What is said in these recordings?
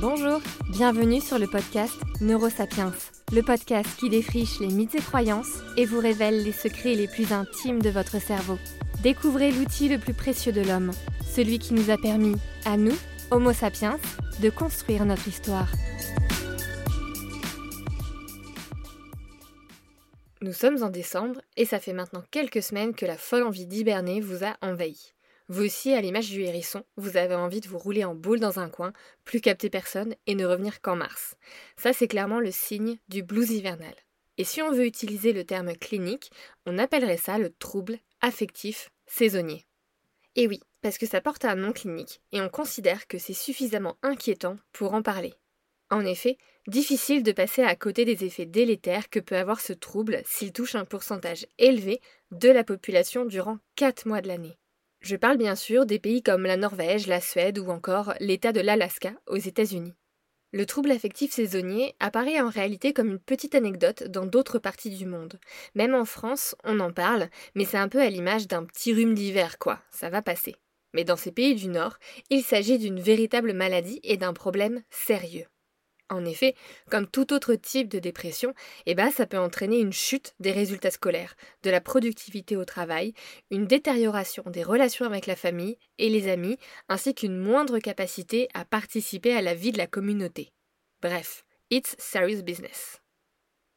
Bonjour, bienvenue sur le podcast Neurosapiens, le podcast qui défriche les mythes et croyances et vous révèle les secrets les plus intimes de votre cerveau. Découvrez l'outil le plus précieux de l'homme, celui qui nous a permis, à nous, Homo sapiens, de construire notre histoire. Nous sommes en décembre et ça fait maintenant quelques semaines que la folle envie d'hiberner vous a envahi. Vous aussi, à l'image du hérisson, vous avez envie de vous rouler en boule dans un coin, plus capter personne et ne revenir qu'en mars. Ça, c'est clairement le signe du blues hivernal. Et si on veut utiliser le terme clinique, on appellerait ça le trouble affectif saisonnier. Et oui, parce que ça porte un nom clinique et on considère que c'est suffisamment inquiétant pour en parler. En effet, difficile de passer à côté des effets délétères que peut avoir ce trouble s'il touche un pourcentage élevé de la population durant 4 mois de l'année. Je parle bien sûr des pays comme la Norvège, la Suède ou encore l'État de l'Alaska aux États-Unis. Le trouble affectif saisonnier apparaît en réalité comme une petite anecdote dans d'autres parties du monde. Même en France, on en parle, mais c'est un peu à l'image d'un petit rhume d'hiver, quoi, ça va passer. Mais dans ces pays du Nord, il s'agit d'une véritable maladie et d'un problème sérieux. En effet, comme tout autre type de dépression, eh ben, ça peut entraîner une chute des résultats scolaires, de la productivité au travail, une détérioration des relations avec la famille et les amis, ainsi qu'une moindre capacité à participer à la vie de la communauté. Bref, it's serious business.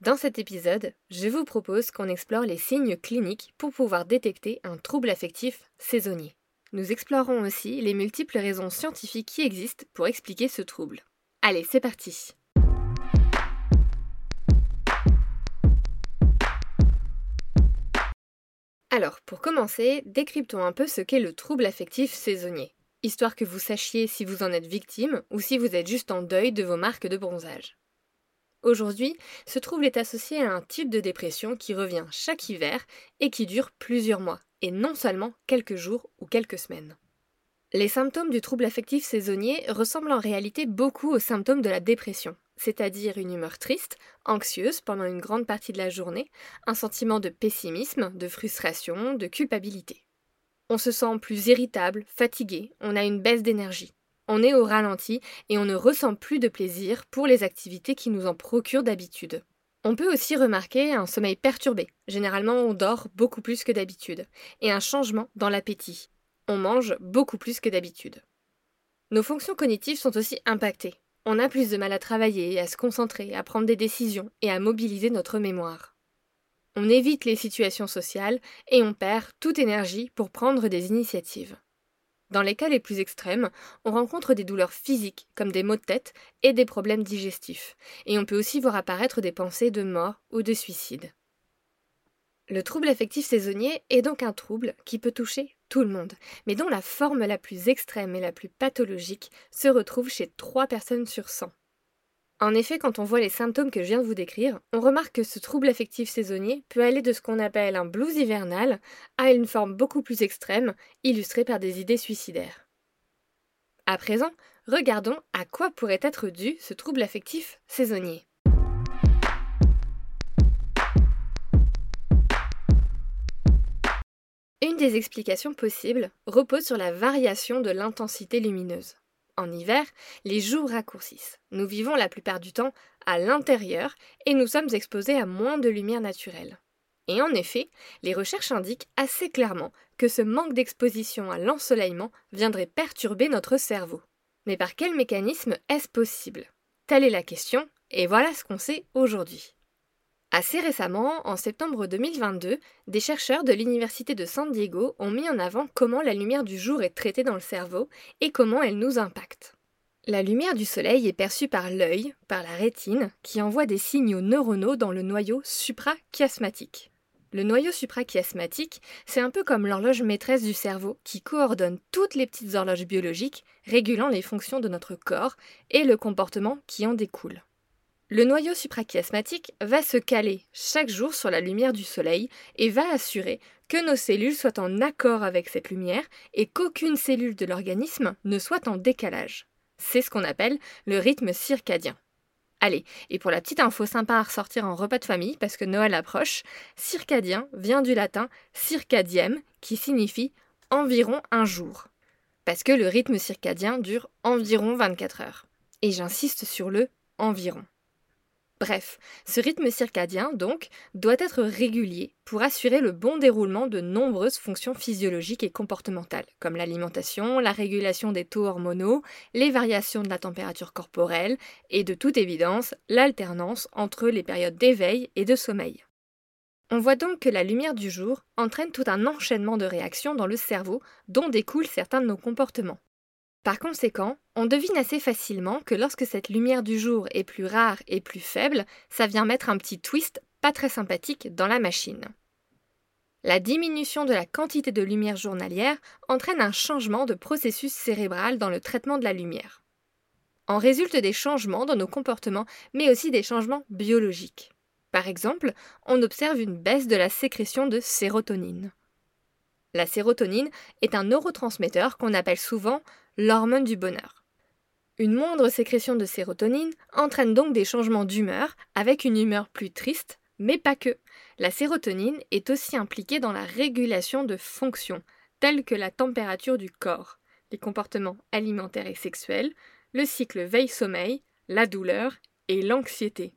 Dans cet épisode, je vous propose qu'on explore les signes cliniques pour pouvoir détecter un trouble affectif saisonnier. Nous explorerons aussi les multiples raisons scientifiques qui existent pour expliquer ce trouble. Allez, c'est parti. Alors, pour commencer, décryptons un peu ce qu'est le trouble affectif saisonnier, histoire que vous sachiez si vous en êtes victime ou si vous êtes juste en deuil de vos marques de bronzage. Aujourd'hui, ce trouble est associé à un type de dépression qui revient chaque hiver et qui dure plusieurs mois, et non seulement quelques jours ou quelques semaines. Les symptômes du trouble affectif saisonnier ressemblent en réalité beaucoup aux symptômes de la dépression, c'est-à-dire une humeur triste, anxieuse pendant une grande partie de la journée, un sentiment de pessimisme, de frustration, de culpabilité. On se sent plus irritable, fatigué, on a une baisse d'énergie. On est au ralenti et on ne ressent plus de plaisir pour les activités qui nous en procurent d'habitude. On peut aussi remarquer un sommeil perturbé. Généralement, on dort beaucoup plus que d'habitude. Et un changement dans l'appétit on mange beaucoup plus que d'habitude. Nos fonctions cognitives sont aussi impactées. On a plus de mal à travailler, à se concentrer, à prendre des décisions et à mobiliser notre mémoire. On évite les situations sociales et on perd toute énergie pour prendre des initiatives. Dans les cas les plus extrêmes, on rencontre des douleurs physiques comme des maux de tête et des problèmes digestifs, et on peut aussi voir apparaître des pensées de mort ou de suicide. Le trouble affectif saisonnier est donc un trouble qui peut toucher tout le monde, mais dont la forme la plus extrême et la plus pathologique se retrouve chez 3 personnes sur 100. En effet, quand on voit les symptômes que je viens de vous décrire, on remarque que ce trouble affectif saisonnier peut aller de ce qu'on appelle un blues hivernal à une forme beaucoup plus extrême, illustrée par des idées suicidaires. À présent, regardons à quoi pourrait être dû ce trouble affectif saisonnier. Des explications possibles repose sur la variation de l'intensité lumineuse. En hiver, les jours raccourcissent. Nous vivons la plupart du temps à l'intérieur et nous sommes exposés à moins de lumière naturelle. Et en effet, les recherches indiquent assez clairement que ce manque d'exposition à l'ensoleillement viendrait perturber notre cerveau. Mais par quel mécanisme est-ce possible? Telle est la question, et voilà ce qu'on sait aujourd'hui. Assez récemment, en septembre 2022, des chercheurs de l'Université de San Diego ont mis en avant comment la lumière du jour est traitée dans le cerveau et comment elle nous impacte. La lumière du soleil est perçue par l'œil, par la rétine, qui envoie des signaux neuronaux dans le noyau suprachiasmatique. Le noyau suprachiasmatique, c'est un peu comme l'horloge maîtresse du cerveau qui coordonne toutes les petites horloges biologiques régulant les fonctions de notre corps et le comportement qui en découle. Le noyau suprachiasmatique va se caler chaque jour sur la lumière du soleil et va assurer que nos cellules soient en accord avec cette lumière et qu'aucune cellule de l'organisme ne soit en décalage. C'est ce qu'on appelle le rythme circadien. Allez, et pour la petite info sympa à ressortir en repas de famille, parce que Noël approche, circadien vient du latin circadiem, qui signifie environ un jour. Parce que le rythme circadien dure environ 24 heures. Et j'insiste sur le environ. Bref, ce rythme circadien, donc, doit être régulier pour assurer le bon déroulement de nombreuses fonctions physiologiques et comportementales, comme l'alimentation, la régulation des taux hormonaux, les variations de la température corporelle et, de toute évidence, l'alternance entre les périodes d'éveil et de sommeil. On voit donc que la lumière du jour entraîne tout un enchaînement de réactions dans le cerveau dont découlent certains de nos comportements. Par conséquent, on devine assez facilement que lorsque cette lumière du jour est plus rare et plus faible, ça vient mettre un petit twist pas très sympathique dans la machine. La diminution de la quantité de lumière journalière entraîne un changement de processus cérébral dans le traitement de la lumière. En résultent des changements dans nos comportements, mais aussi des changements biologiques. Par exemple, on observe une baisse de la sécrétion de sérotonine. La sérotonine est un neurotransmetteur qu'on appelle souvent l'hormone du bonheur. Une moindre sécrétion de sérotonine entraîne donc des changements d'humeur avec une humeur plus triste, mais pas que. La sérotonine est aussi impliquée dans la régulation de fonctions telles que la température du corps, les comportements alimentaires et sexuels, le cycle veille-sommeil, la douleur et l'anxiété.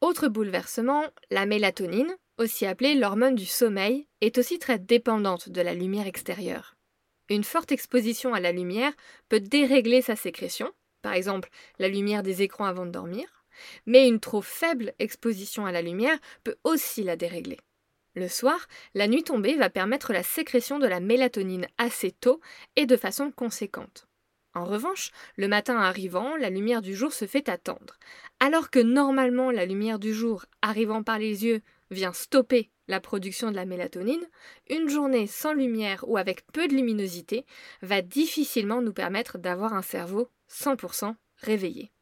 Autre bouleversement, la mélatonine, aussi appelée l'hormone du sommeil, est aussi très dépendante de la lumière extérieure. Une forte exposition à la lumière peut dérégler sa sécrétion, par exemple la lumière des écrans avant de dormir, mais une trop faible exposition à la lumière peut aussi la dérégler. Le soir, la nuit tombée va permettre la sécrétion de la mélatonine assez tôt et de façon conséquente. En revanche, le matin arrivant, la lumière du jour se fait attendre. Alors que normalement la lumière du jour arrivant par les yeux vient stopper la production de la mélatonine, une journée sans lumière ou avec peu de luminosité va difficilement nous permettre d'avoir un cerveau 100% réveillé.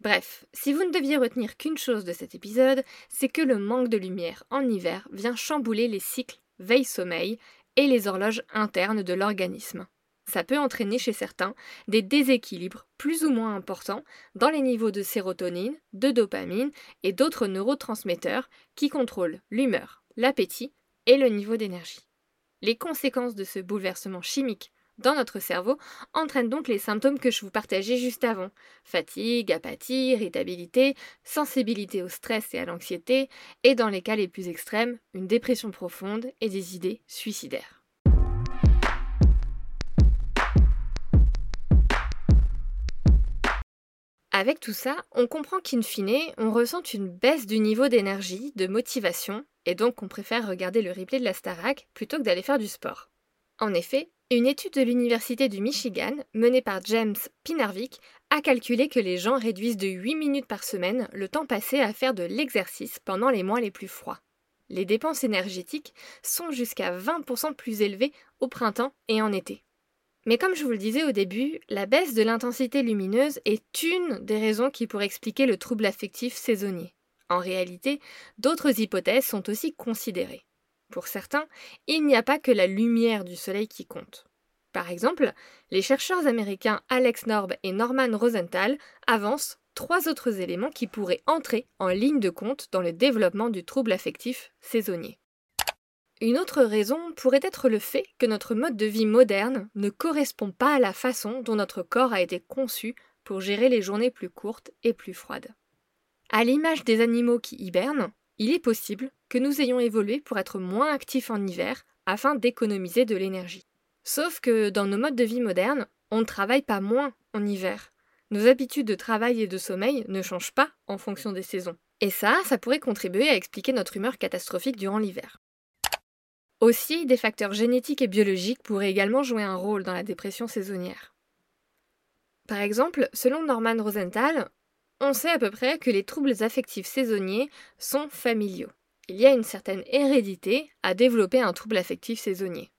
Bref, si vous ne deviez retenir qu'une chose de cet épisode, c'est que le manque de lumière en hiver vient chambouler les cycles veille-sommeil et les horloges internes de l'organisme ça peut entraîner chez certains des déséquilibres plus ou moins importants dans les niveaux de sérotonine, de dopamine et d'autres neurotransmetteurs qui contrôlent l'humeur, l'appétit et le niveau d'énergie. Les conséquences de ce bouleversement chimique dans notre cerveau entraînent donc les symptômes que je vous partageais juste avant. Fatigue, apathie, irritabilité, sensibilité au stress et à l'anxiété, et dans les cas les plus extrêmes, une dépression profonde et des idées suicidaires. Avec tout ça, on comprend qu'in fine, on ressent une baisse du niveau d'énergie, de motivation, et donc on préfère regarder le replay de la Starac plutôt que d'aller faire du sport. En effet, une étude de l'Université du Michigan, menée par James Pinarvik, a calculé que les gens réduisent de 8 minutes par semaine le temps passé à faire de l'exercice pendant les mois les plus froids. Les dépenses énergétiques sont jusqu'à 20% plus élevées au printemps et en été. Mais comme je vous le disais au début, la baisse de l'intensité lumineuse est une des raisons qui pourraient expliquer le trouble affectif saisonnier. En réalité, d'autres hypothèses sont aussi considérées. Pour certains, il n'y a pas que la lumière du soleil qui compte. Par exemple, les chercheurs américains Alex Norb et Norman Rosenthal avancent trois autres éléments qui pourraient entrer en ligne de compte dans le développement du trouble affectif saisonnier. Une autre raison pourrait être le fait que notre mode de vie moderne ne correspond pas à la façon dont notre corps a été conçu pour gérer les journées plus courtes et plus froides. À l'image des animaux qui hibernent, il est possible que nous ayons évolué pour être moins actifs en hiver afin d'économiser de l'énergie. Sauf que dans nos modes de vie modernes, on ne travaille pas moins en hiver. Nos habitudes de travail et de sommeil ne changent pas en fonction des saisons. Et ça, ça pourrait contribuer à expliquer notre humeur catastrophique durant l'hiver. Aussi, des facteurs génétiques et biologiques pourraient également jouer un rôle dans la dépression saisonnière. Par exemple, selon Norman Rosenthal, on sait à peu près que les troubles affectifs saisonniers sont familiaux. Il y a une certaine hérédité à développer un trouble affectif saisonnier.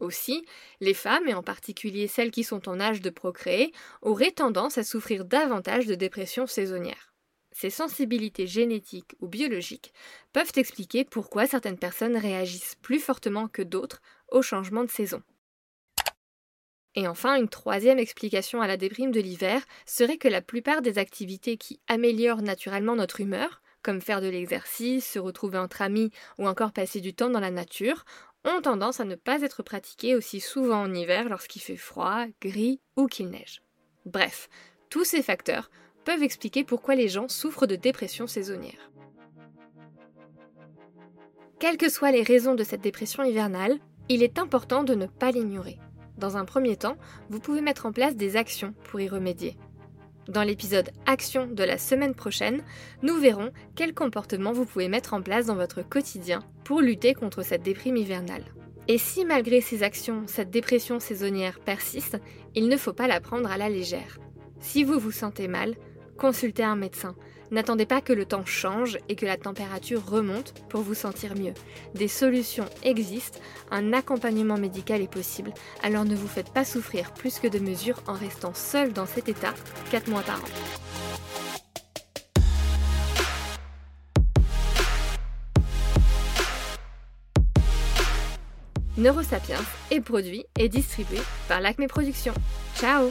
Aussi, les femmes, et en particulier celles qui sont en âge de procréer, auraient tendance à souffrir davantage de dépression saisonnière. Ces sensibilités génétiques ou biologiques peuvent expliquer pourquoi certaines personnes réagissent plus fortement que d'autres au changement de saison. Et enfin, une troisième explication à la déprime de l'hiver serait que la plupart des activités qui améliorent naturellement notre humeur, comme faire de l'exercice, se retrouver entre amis ou encore passer du temps dans la nature, ont tendance à ne pas être pratiquées aussi souvent en hiver lorsqu'il fait froid, gris ou qu'il neige. Bref, Tous ces facteurs peuvent expliquer pourquoi les gens souffrent de dépression saisonnière. Quelles que soient les raisons de cette dépression hivernale, il est important de ne pas l'ignorer. Dans un premier temps, vous pouvez mettre en place des actions pour y remédier. Dans l'épisode Action de la semaine prochaine, nous verrons quels comportements vous pouvez mettre en place dans votre quotidien pour lutter contre cette déprime hivernale. Et si malgré ces actions, cette dépression saisonnière persiste, il ne faut pas la prendre à la légère. Si vous vous sentez mal, consultez un médecin. N'attendez pas que le temps change et que la température remonte pour vous sentir mieux. Des solutions existent, un accompagnement médical est possible, alors ne vous faites pas souffrir plus que de mesures en restant seul dans cet état 4 mois par an. Neurosapiens est produit et distribué par l'Acme Productions. Ciao